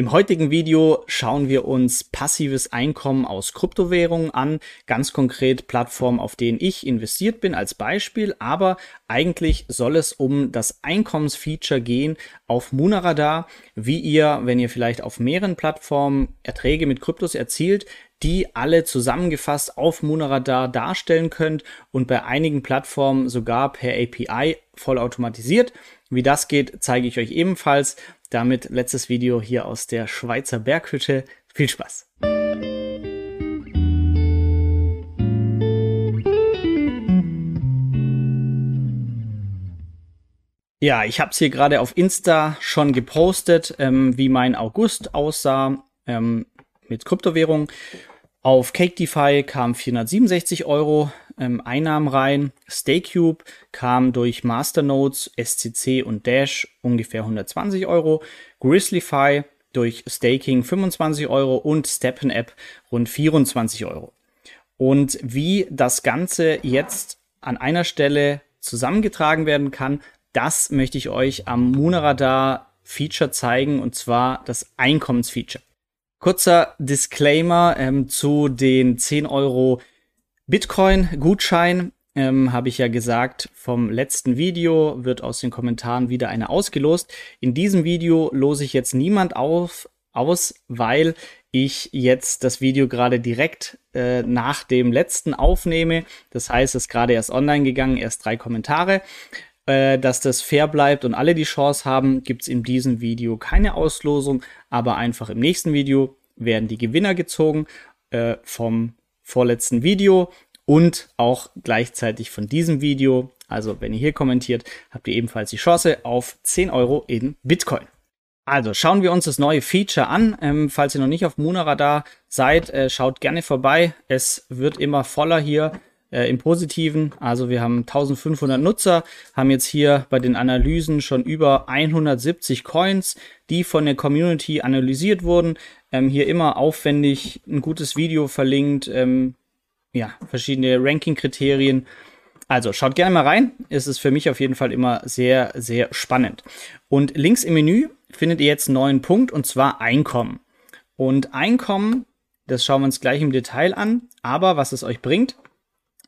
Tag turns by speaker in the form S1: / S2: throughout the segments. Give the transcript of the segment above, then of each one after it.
S1: Im heutigen Video schauen wir uns passives Einkommen aus Kryptowährungen an, ganz konkret Plattformen, auf denen ich investiert bin als Beispiel, aber eigentlich soll es um das Einkommensfeature gehen auf Munaradar, wie ihr, wenn ihr vielleicht auf mehreren Plattformen Erträge mit Kryptos erzielt, die alle zusammengefasst auf Munaradar darstellen könnt und bei einigen Plattformen sogar per API vollautomatisiert. Wie das geht, zeige ich euch ebenfalls. Damit letztes Video hier aus der Schweizer Berghütte. Viel Spaß! Ja, ich habe es hier gerade auf Insta schon gepostet, ähm, wie mein August aussah ähm, mit Kryptowährung. Auf CakeDeFi kamen 467 Euro ähm, Einnahmen rein. StakeCube kam durch Masternodes, SCC und Dash ungefähr 120 Euro. GrizzlyFi durch Staking 25 Euro und Steppen App rund 24 Euro. Und wie das Ganze jetzt an einer Stelle zusammengetragen werden kann, das möchte ich euch am Munaradar Feature zeigen und zwar das Einkommensfeature. Kurzer Disclaimer ähm, zu den 10 Euro Bitcoin-Gutschein. Ähm, habe ich ja gesagt, vom letzten Video wird aus den Kommentaren wieder eine ausgelost. In diesem Video lose ich jetzt niemand auf, aus, weil ich jetzt das Video gerade direkt äh, nach dem letzten aufnehme. Das heißt, es ist gerade erst online gegangen, erst drei Kommentare. Äh, dass das fair bleibt und alle die Chance haben, gibt es in diesem Video keine Auslosung, aber einfach im nächsten Video werden die Gewinner gezogen äh, vom vorletzten Video und auch gleichzeitig von diesem Video. Also wenn ihr hier kommentiert, habt ihr ebenfalls die Chance auf 10 Euro in Bitcoin. Also schauen wir uns das neue Feature an. Ähm, falls ihr noch nicht auf Munaradar seid, äh, schaut gerne vorbei. Es wird immer voller hier äh, im Positiven. Also wir haben 1500 Nutzer, haben jetzt hier bei den Analysen schon über 170 Coins, die von der Community analysiert wurden. Ähm, hier immer aufwendig ein gutes Video verlinkt, ähm, ja, verschiedene Ranking-Kriterien. Also schaut gerne mal rein. Es ist für mich auf jeden Fall immer sehr, sehr spannend. Und links im Menü findet ihr jetzt einen neuen Punkt und zwar Einkommen. Und Einkommen, das schauen wir uns gleich im Detail an. Aber was es euch bringt,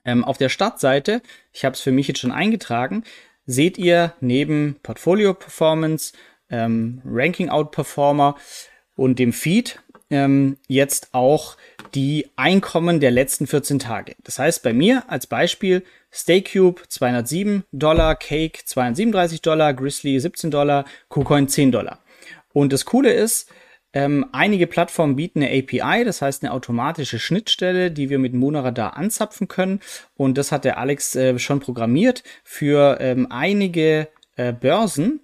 S1: ähm, auf der Startseite, ich habe es für mich jetzt schon eingetragen, seht ihr neben Portfolio Performance, ähm, Ranking Out Performer und dem Feed ähm, jetzt auch die Einkommen der letzten 14 Tage. Das heißt, bei mir als Beispiel StayCube 207 Dollar, Cake 237 Dollar, Grizzly 17 Dollar, KuCoin 10 Dollar. Und das Coole ist, ähm, einige Plattformen bieten eine API, das heißt eine automatische Schnittstelle, die wir mit Monaradar anzapfen können. Und das hat der Alex äh, schon programmiert für ähm, einige äh, Börsen,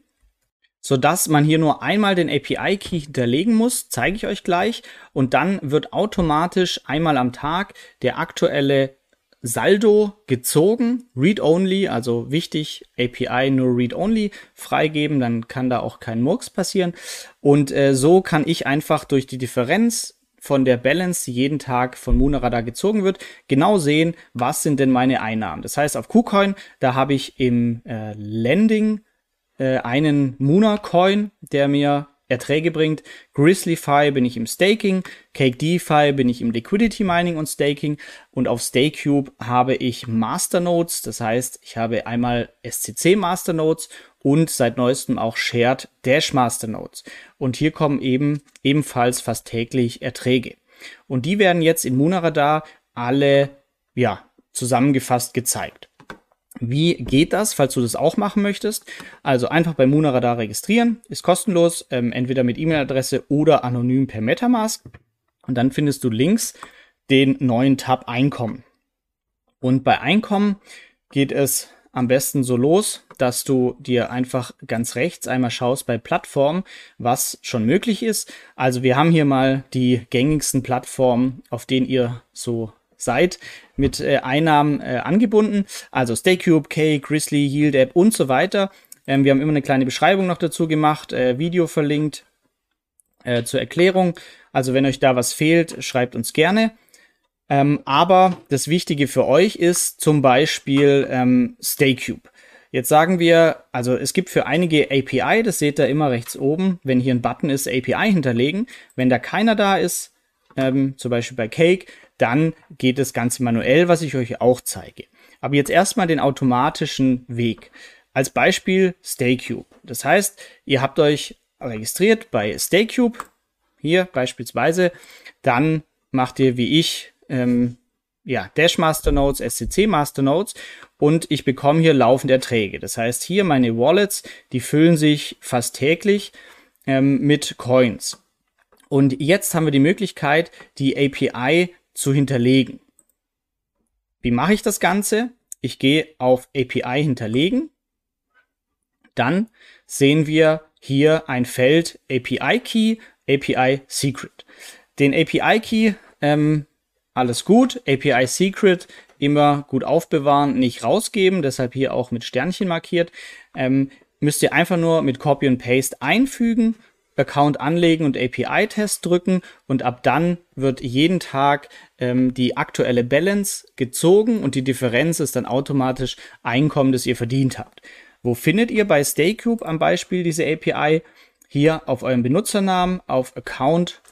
S1: sodass man hier nur einmal den API-Key hinterlegen muss, zeige ich euch gleich. Und dann wird automatisch einmal am Tag der aktuelle Saldo gezogen, Read-Only, also wichtig, API nur Read-Only freigeben, dann kann da auch kein Murks passieren. Und äh, so kann ich einfach durch die Differenz von der Balance, die jeden Tag von Moonradar gezogen wird, genau sehen, was sind denn meine Einnahmen. Das heißt, auf KuCoin, da habe ich im äh, Lending äh, einen Muna Coin, der mir Erträge bringt. GrizzlyFi bin ich im Staking, CakeDeFi bin ich im Liquidity Mining und Staking und auf StakeCube habe ich Masternodes, das heißt, ich habe einmal SCC Masternodes und seit neuestem auch Shared Dash Masternodes. Und hier kommen eben ebenfalls fast täglich Erträge. Und die werden jetzt in Munaradar alle ja, zusammengefasst gezeigt. Wie geht das, falls du das auch machen möchtest? Also einfach bei Munaradar registrieren, ist kostenlos, ähm, entweder mit E-Mail-Adresse oder anonym per Metamask. Und dann findest du links den neuen Tab Einkommen. Und bei Einkommen geht es am besten so los, dass du dir einfach ganz rechts einmal schaust bei Plattformen, was schon möglich ist. Also wir haben hier mal die gängigsten Plattformen, auf denen ihr so seid mit äh, Einnahmen äh, angebunden. Also StayCube, K, Grizzly, Yield App und so weiter. Ähm, wir haben immer eine kleine Beschreibung noch dazu gemacht, äh, Video verlinkt äh, zur Erklärung. Also wenn euch da was fehlt, schreibt uns gerne. Ähm, aber das Wichtige für euch ist zum Beispiel ähm, StayCube. Jetzt sagen wir, also es gibt für einige API, das seht ihr immer rechts oben, wenn hier ein Button ist, API hinterlegen. Wenn da keiner da ist, ähm, zum Beispiel bei Cake, dann geht das Ganze manuell, was ich euch auch zeige. Aber jetzt erstmal den automatischen Weg. Als Beispiel StayCube. Das heißt, ihr habt euch registriert bei StayCube, hier beispielsweise, dann macht ihr wie ich ähm, ja, Dash Masternodes, SCC Masternodes und ich bekomme hier laufend Erträge. Das heißt, hier meine Wallets, die füllen sich fast täglich ähm, mit Coins. Und jetzt haben wir die Möglichkeit, die API zu hinterlegen. Wie mache ich das Ganze? Ich gehe auf API hinterlegen. Dann sehen wir hier ein Feld API Key, API Secret. Den API Key ähm, alles gut. API Secret immer gut aufbewahren, nicht rausgeben, deshalb hier auch mit Sternchen markiert. Ähm, müsst ihr einfach nur mit Copy und Paste einfügen, Account anlegen und API-Test drücken und ab dann wird jeden Tag ähm, die aktuelle Balance gezogen und die Differenz ist dann automatisch Einkommen, das ihr verdient habt. Wo findet ihr bei StayCube am Beispiel diese API? Hier auf eurem Benutzernamen, auf Account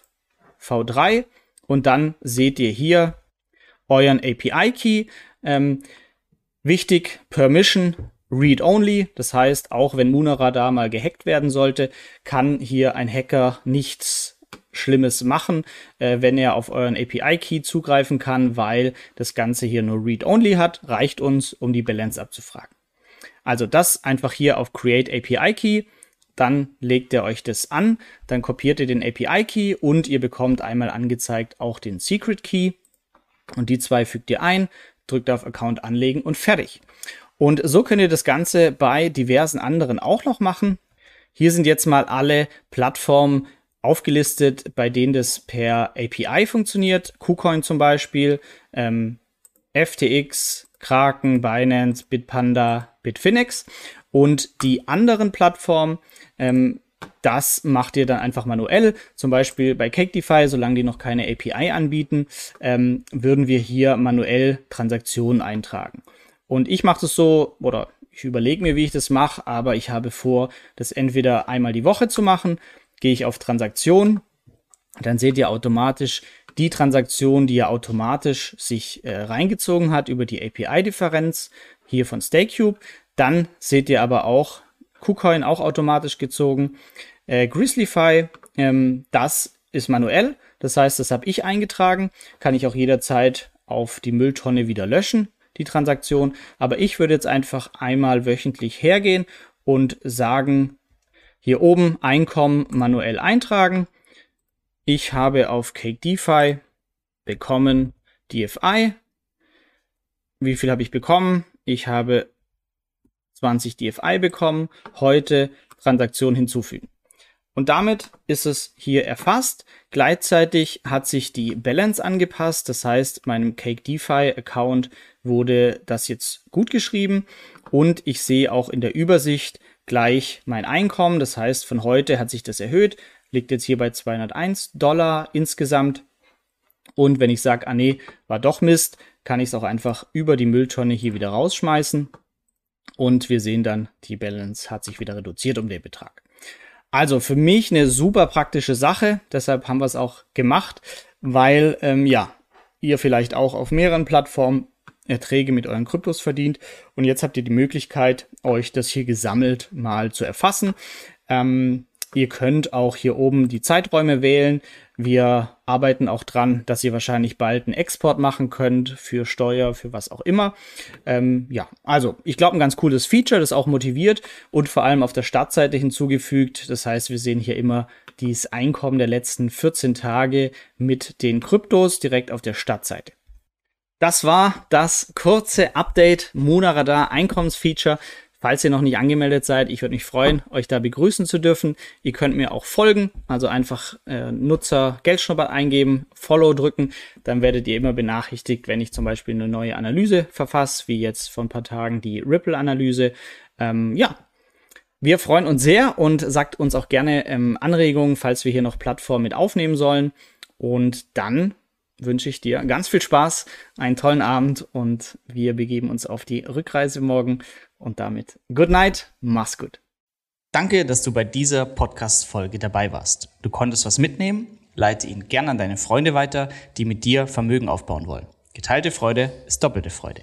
S1: V3 und dann seht ihr hier euren API-Key. Ähm, wichtig, Permission Read-Only. Das heißt, auch wenn Munaradar mal gehackt werden sollte, kann hier ein Hacker nichts Schlimmes machen, äh, wenn er auf euren API-Key zugreifen kann, weil das Ganze hier nur Read-Only hat, reicht uns, um die Balance abzufragen. Also das einfach hier auf Create API Key dann legt er euch das an, dann kopiert ihr den API Key und ihr bekommt einmal angezeigt auch den Secret Key und die zwei fügt ihr ein, drückt auf Account anlegen und fertig. Und so könnt ihr das Ganze bei diversen anderen auch noch machen. Hier sind jetzt mal alle Plattformen aufgelistet, bei denen das per API funktioniert. KuCoin zum Beispiel, ähm, FTX, Kraken, Binance, Bitpanda, Bitfinex. Und die anderen Plattformen, ähm, das macht ihr dann einfach manuell. Zum Beispiel bei CakeDeFi, solange die noch keine API anbieten, ähm, würden wir hier manuell Transaktionen eintragen. Und ich mache das so, oder ich überlege mir, wie ich das mache, aber ich habe vor, das entweder einmal die Woche zu machen, gehe ich auf Transaktion, dann seht ihr automatisch die Transaktion, die er automatisch sich äh, reingezogen hat über die API-Differenz hier von StakeCube. Dann seht ihr aber auch KuCoin auch automatisch gezogen. Äh, Grizzlyfy, ähm, das ist manuell. Das heißt, das habe ich eingetragen. Kann ich auch jederzeit auf die Mülltonne wieder löschen, die Transaktion. Aber ich würde jetzt einfach einmal wöchentlich hergehen und sagen, hier oben Einkommen manuell eintragen. Ich habe auf Cake DeFi bekommen DFI. Wie viel habe ich bekommen? Ich habe 20 DFI bekommen, heute Transaktion hinzufügen. Und damit ist es hier erfasst. Gleichzeitig hat sich die Balance angepasst. Das heißt, meinem Cake DeFi Account wurde das jetzt gut geschrieben. Und ich sehe auch in der Übersicht gleich mein Einkommen. Das heißt, von heute hat sich das erhöht. Liegt jetzt hier bei 201 Dollar insgesamt. Und wenn ich sage, ah nee, war doch Mist, kann ich es auch einfach über die Mülltonne hier wieder rausschmeißen. Und wir sehen dann, die Balance hat sich wieder reduziert um den Betrag. Also für mich eine super praktische Sache. Deshalb haben wir es auch gemacht, weil ähm, ja, ihr vielleicht auch auf mehreren Plattformen Erträge mit euren Kryptos verdient. Und jetzt habt ihr die Möglichkeit, euch das hier gesammelt mal zu erfassen. Ähm, ihr könnt auch hier oben die Zeiträume wählen. Wir arbeiten auch dran, dass ihr wahrscheinlich bald einen Export machen könnt für Steuer, für was auch immer. Ähm, ja, also ich glaube, ein ganz cooles Feature, das auch motiviert und vor allem auf der Startseite hinzugefügt. Das heißt, wir sehen hier immer dieses Einkommen der letzten 14 Tage mit den Kryptos direkt auf der Startseite. Das war das kurze Update Monaradar Einkommensfeature. Falls ihr noch nicht angemeldet seid, ich würde mich freuen, euch da begrüßen zu dürfen. Ihr könnt mir auch folgen, also einfach äh, Nutzer Geldschnupper eingeben, Follow drücken, dann werdet ihr immer benachrichtigt, wenn ich zum Beispiel eine neue Analyse verfasse, wie jetzt vor ein paar Tagen die Ripple-Analyse. Ähm, ja, wir freuen uns sehr und sagt uns auch gerne ähm, Anregungen, falls wir hier noch Plattformen mit aufnehmen sollen. Und dann wünsche ich dir ganz viel Spaß, einen tollen Abend und wir begeben uns auf die Rückreise morgen Und damit good night, mach's gut. Danke, dass du bei dieser Podcast-Folge dabei warst. Du konntest was mitnehmen, leite ihn gern an deine Freunde weiter, die mit dir Vermögen aufbauen wollen. Geteilte Freude ist doppelte Freude.